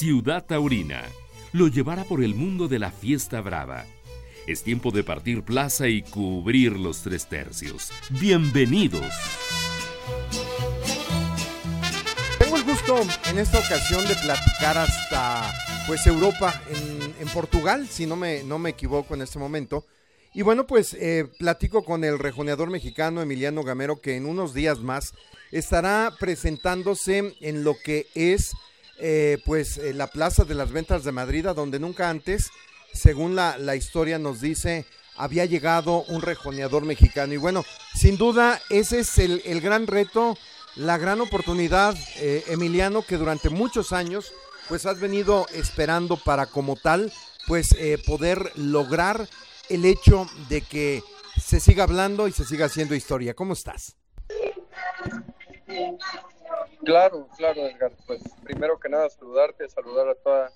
Ciudad Taurina lo llevará por el mundo de la fiesta brava. Es tiempo de partir plaza y cubrir los tres tercios. Bienvenidos. Tengo el gusto en esta ocasión de platicar hasta pues Europa, en, Portugal, si no me, no me equivoco en este momento. Y bueno, pues eh, platico con el rejoneador mexicano Emiliano Gamero, que en unos días más estará presentándose en lo que es eh, pues eh, la Plaza de las Ventas de Madrid, a donde nunca antes, según la, historia nos dice, había llegado un rejoneador mexicano. Y bueno, sin duda ese es el, el gran reto, la gran oportunidad, Emiliano, que durante muchos años pues has venido esperando para como tal, pues poder lograr el hecho de que se siga hablando y se siga haciendo historia. ¿Cómo estás? Claro, claro, Edgar. Pues primero que nada saludarte, saludar a toda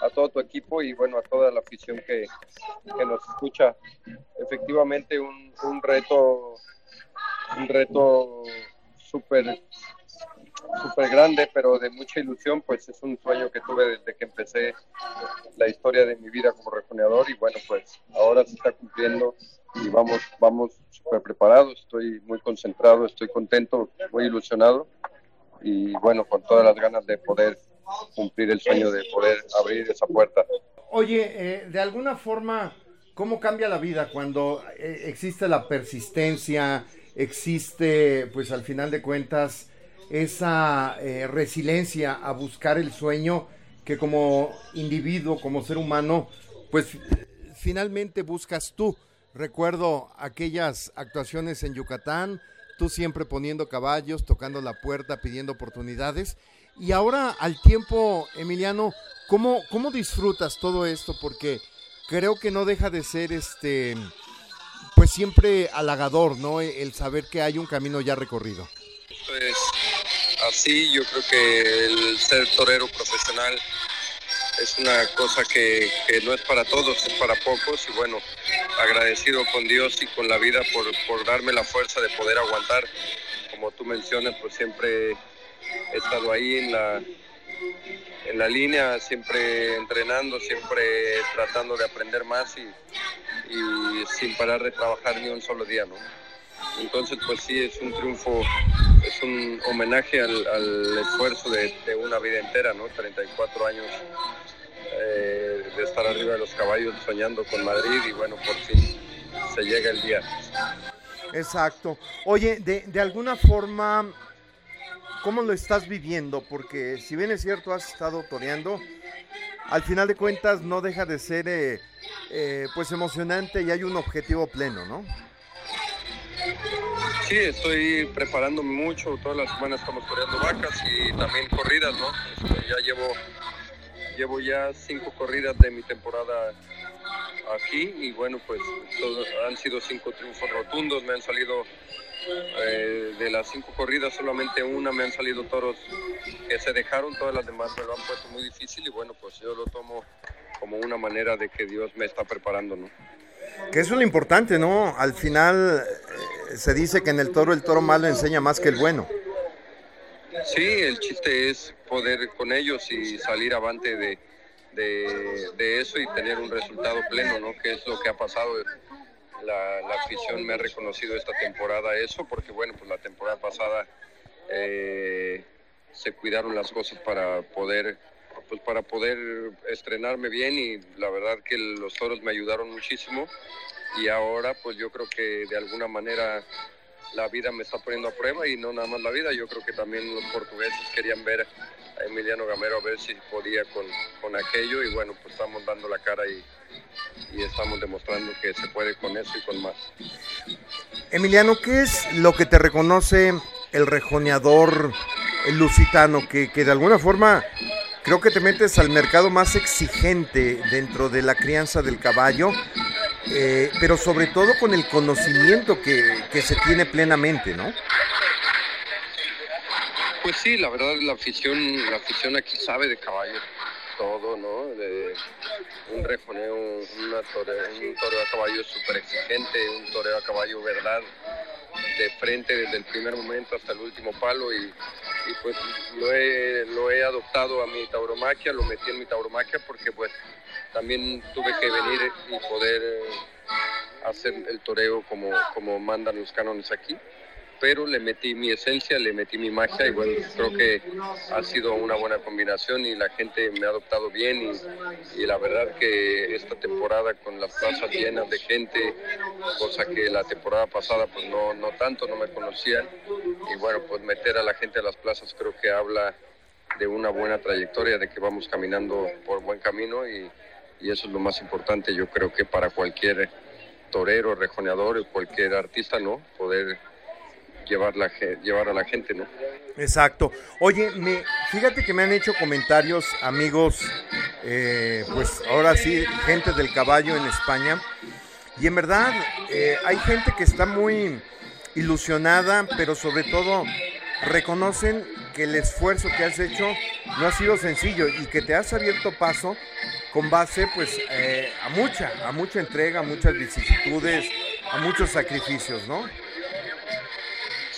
a todo tu equipo y bueno a toda la afición que, que nos escucha. Efectivamente un, un reto un reto súper grande, pero de mucha ilusión, pues es un sueño que tuve desde que empecé la historia de mi vida como rejoneador y bueno, pues ahora se está cumpliendo y vamos, vamos súper preparados, estoy muy concentrado, estoy contento, muy ilusionado y bueno, con todas las ganas de poder cumplir el sueño de poder abrir esa puerta. Oye, eh, de alguna forma, ¿cómo cambia la vida cuando eh, existe la persistencia, existe, pues al final de cuentas, esa eh, resiliencia a buscar el sueño que como individuo, como ser humano, pues finalmente buscas tú. Recuerdo aquellas actuaciones en Yucatán, tú siempre poniendo caballos, tocando la puerta, pidiendo oportunidades. Y ahora al tiempo, Emiliano, ¿cómo, cómo disfrutas todo esto? Porque creo que no deja de ser este, pues siempre halagador, ¿no? El saber que hay un camino ya recorrido. Pues así, yo creo que el ser torero profesional es una cosa que, no es para todos, es para pocos y bueno, agradecido con Dios y con la vida por, por darme la fuerza de poder aguantar. Como tú mencionas, pues siempre he estado ahí en la, en la línea, siempre entrenando, siempre tratando de aprender más y, sin parar de trabajar ni un solo día, ¿no? Entonces, pues sí, es un triunfo, es un homenaje al, esfuerzo de, una vida entera, ¿no? 34 años eh, de estar arriba de los caballos soñando con Madrid y bueno, por fin se llega el día. Exacto. Oye, de, de alguna forma, ¿cómo lo estás viviendo? Porque si bien es cierto, has estado toreando, al final de cuentas no deja de ser eh, eh, pues emocionante y hay un objetivo pleno, ¿no? Sí, estoy preparándome mucho, todas las semanas estamos corriendo vacas y también corridas, ¿no? Este, ya llevo, llevo ya cinco corridas de mi temporada aquí y bueno, pues han sido cinco triunfos rotundos, me han salido eh, de las cinco corridas solamente una me han salido toros que se dejaron, todas las demás me lo han puesto muy difícil y bueno, pues yo lo tomo como una manera de que Dios me está preparando, ¿no? Que eso es lo importante, ¿no? Al final eh, se dice que en el toro el toro malo enseña más que el bueno. Sí, el chiste es poder con ellos y salir avante de, de, eso y tener un resultado pleno, ¿no? Que es lo que ha pasado. La, la, afición me ha reconocido esta temporada eso, porque bueno, pues la temporada pasada eh, se cuidaron las cosas para poder pues para poder estrenarme bien y la verdad que los toros me ayudaron muchísimo y ahora pues yo creo que de alguna manera la vida me está poniendo a prueba y no nada más la vida, yo creo que también los portugueses querían ver a Emiliano Gamero a ver si podía con, con aquello y bueno pues estamos dando la cara y, estamos demostrando que se puede con eso y con más. Emiliano, ¿qué es lo que te reconoce el rejoneador el lusitano que, que de alguna forma creo que te metes al mercado más exigente dentro de la crianza del caballo, eh, pero sobre todo con el conocimiento que, se tiene plenamente, ¿no? Pues sí, la verdad la afición, la afición aquí sabe de caballos todo, ¿no? De un rejoneo, una un toreo a caballo súper exigente, un toreo a caballo verdad, de frente desde el primer momento hasta el último palo y pues lo he, lo he adoptado a mi tauromaquia, lo metí en mi tauromaquia porque pues también tuve que venir y poder hacer el toreo como, como mandan los cánones aquí pero le metí mi esencia, le metí mi magia y bueno, creo que ha sido una buena combinación y la gente me ha adoptado bien y, la verdad que esta temporada con las plazas llenas de gente, cosa que la temporada pasada pues no, no tanto, no me conocían y bueno, pues meter a la gente a las plazas creo que habla de una buena trayectoria, de que vamos caminando por buen camino y, y eso es lo más importante, yo creo que para cualquier torero, rejoneador, cualquier artista, ¿no? Poder llevar, la, llevar a la gente, ¿no? Exacto. Oye, me, fíjate que me han hecho comentarios amigos, eh, pues ahora sí, gente del caballo en España, y en verdad eh, hay gente que está muy ilusionada, pero sobre todo reconocen que el esfuerzo que has hecho no ha sido sencillo y que te has abierto paso con base pues eh, a mucha, a mucha entrega, a muchas vicisitudes, a muchos sacrificios, ¿no?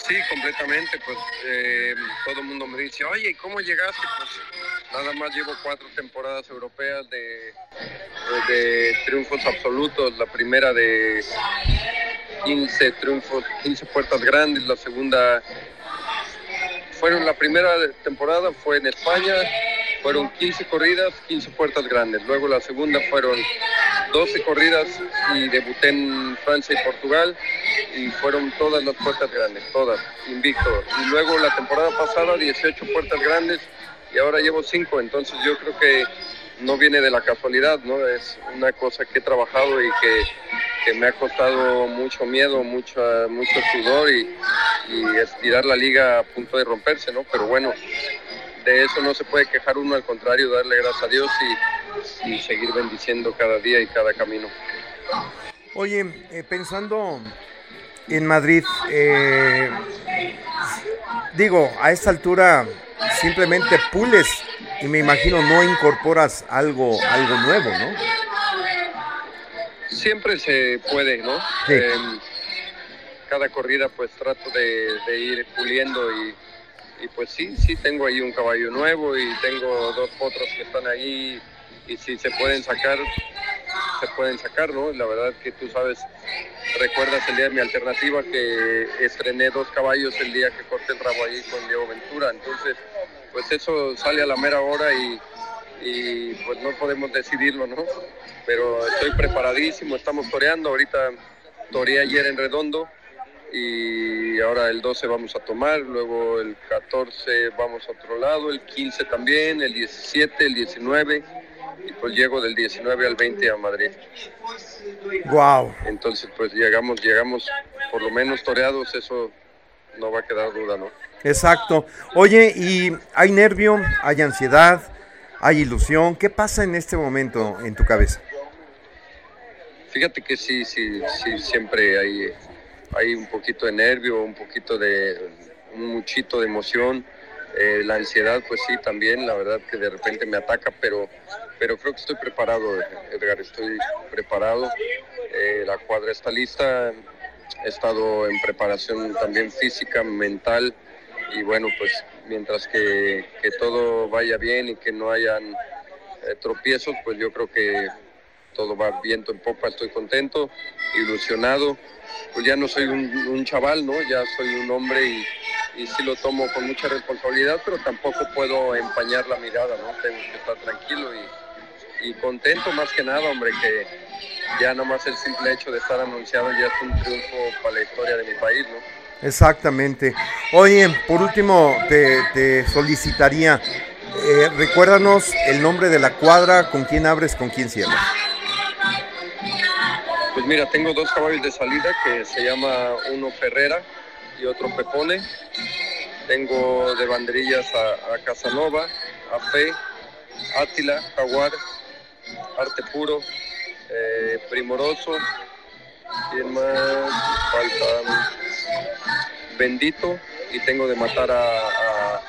Sí, completamente. Pues eh, todo el mundo me dice, oye, ¿cómo llegaste? Pues nada más llevo cuatro temporadas europeas de, de triunfos absolutos. La primera de 15 triunfos, 15 puertas grandes. La segunda, fueron la primera temporada fue en España, fueron 15 corridas, 15 puertas grandes. Luego la segunda fueron 12 corridas y debuté en Francia y Portugal y fueron todas las puertas grandes, todas, invicto. Y luego la temporada pasada 18 puertas grandes y ahora llevo 5, entonces yo creo que no viene de la casualidad, ¿no? Es una cosa que he trabajado y que, me ha costado mucho miedo, mucho, mucho sudor y, y estirar la liga a punto de romperse, ¿no? Pero bueno, de eso no se puede quejar uno, al contrario, darle gracias a Dios y, seguir bendiciendo cada día y cada camino. Oye, eh, pensando en Madrid, eh, digo, a esta altura simplemente pules y me imagino no incorporas algo, algo nuevo, ¿no? Siempre se puede, ¿no? Em, cada corrida pues trato de ir puliendo y y pues sí, sí tengo ahí un caballo nuevo y tengo dos potros que están ahí y si se pueden sacar, se pueden sacar, ¿no? La verdad que tú sabes, recuerdas el día de mi alternativa que estrené dos caballos el día que corté el rabo ahí con Diego Ventura, entonces pues eso sale a la mera hora y, y pues no podemos decidirlo, ¿no? Pero estoy preparadísimo, estamos toreando, ahorita toreé ayer en Redondo, y ahora el 12 vamos a tomar, luego el 14 vamos a otro lado, el 15 también, el 17, el 19 y pues llego del 19 al 20 a Madrid. Wow. Entonces pues llegamos, llegamos por lo menos toreados, eso no va a quedar duda, ¿no? Exacto. Oye, ¿y hay nervio, hay ansiedad, hay ilusión? ¿Qué pasa en este momento en tu cabeza? Fíjate que sí, sí, sí, siempre hay hay un poquito de nervio, un poquito de, un muchito de emoción. Eh, la ansiedad, pues sí, también, la verdad que de repente me ataca, pero, pero creo que estoy preparado, Edgar, estoy preparado. Eh, la cuadra está lista, he estado en preparación también física, mental, y bueno, pues mientras que, que todo vaya bien y que no hayan eh, tropiezos, pues yo creo que todo va viento en popa, estoy contento, ilusionado pues ya no soy un, chaval, ¿no? Ya soy un hombre y, y sí lo tomo con mucha responsabilidad, pero tampoco puedo empañar la mirada, ¿no? Tengo que estar tranquilo y, contento más que nada, hombre, que ya nomás el simple hecho de estar anunciado ya es un triunfo para la historia de mi país, ¿no? Exactamente. Oye, por último, te, solicitaría, eh, recuérdanos el nombre de la cuadra, con quién abres, con quién cierras. Pues mira, tengo dos caballos de salida que se llama uno Ferrera y otro Pepone. Tengo de banderillas a, Casanova, a Fe, Átila, Jaguar, Arte Puro, eh, Primoroso. ¿Quién más? Falta Bendito y tengo de matar a,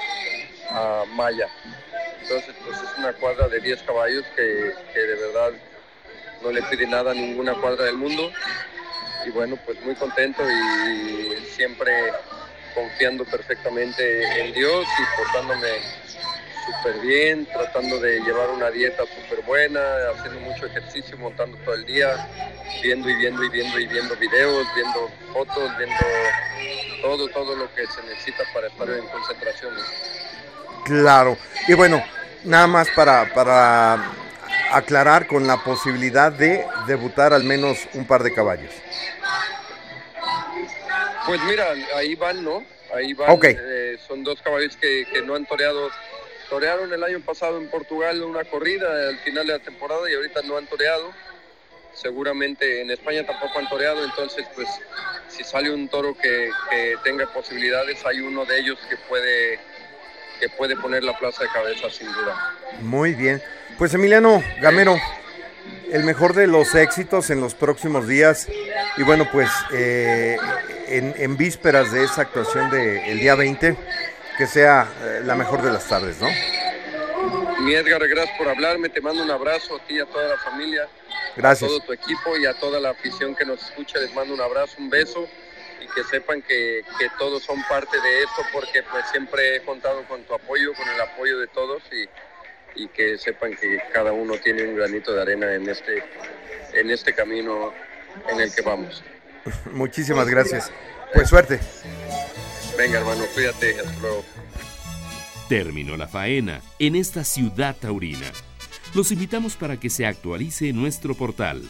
a, Maya. Entonces, pues es una cuadra de 10 caballos que, que de verdad no le pide nada a ninguna cuadra del mundo. Y bueno, pues muy contento y siempre confiando perfectamente en Dios y portándome súper bien, tratando de llevar una dieta súper buena, haciendo mucho ejercicio, montando todo el día, viendo y viendo y viendo y viendo videos, viendo fotos, viendo todo, todo lo que se necesita para estar en concentración. Claro. Y bueno, nada más para, para aclarar con la posibilidad de debutar al menos un par de caballos. Pues mira, ahí van, ¿no? Ahí van. Eh, son dos caballos que, que no han toreado Torearon el año pasado en Portugal una corrida al final de la temporada y ahorita no han toreado. Seguramente en España tampoco han toreado, entonces pues si sale un toro que, tenga posibilidades, hay uno de ellos que puede, que puede poner la plaza de cabeza sin duda. Muy bien. Pues Emiliano Gamero, el mejor de los éxitos en los próximos días. Y bueno, pues eh, en, vísperas de esa actuación del día 20, que sea eh, la mejor de las tardes, ¿no? Mi Edgar, gracias por hablarme, te mando un abrazo a ti y a toda la familia, gracias. a todo tu equipo y a toda la afición que nos escucha, les mando un abrazo, un beso y que sepan que, que todos son parte de esto porque pues siempre he contado con tu apoyo, con el apoyo de todos y, y que sepan que cada uno tiene un granito de arena en este, en este camino en el que vamos. Muchísimas gracias. Pues suerte. Venga, hermano, cuídate. Hasta luego. Terminó la faena en esta ciudad taurina. Los invitamos para que se actualice nuestro portal.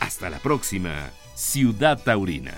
Hasta la próxima, Ciudad Taurina.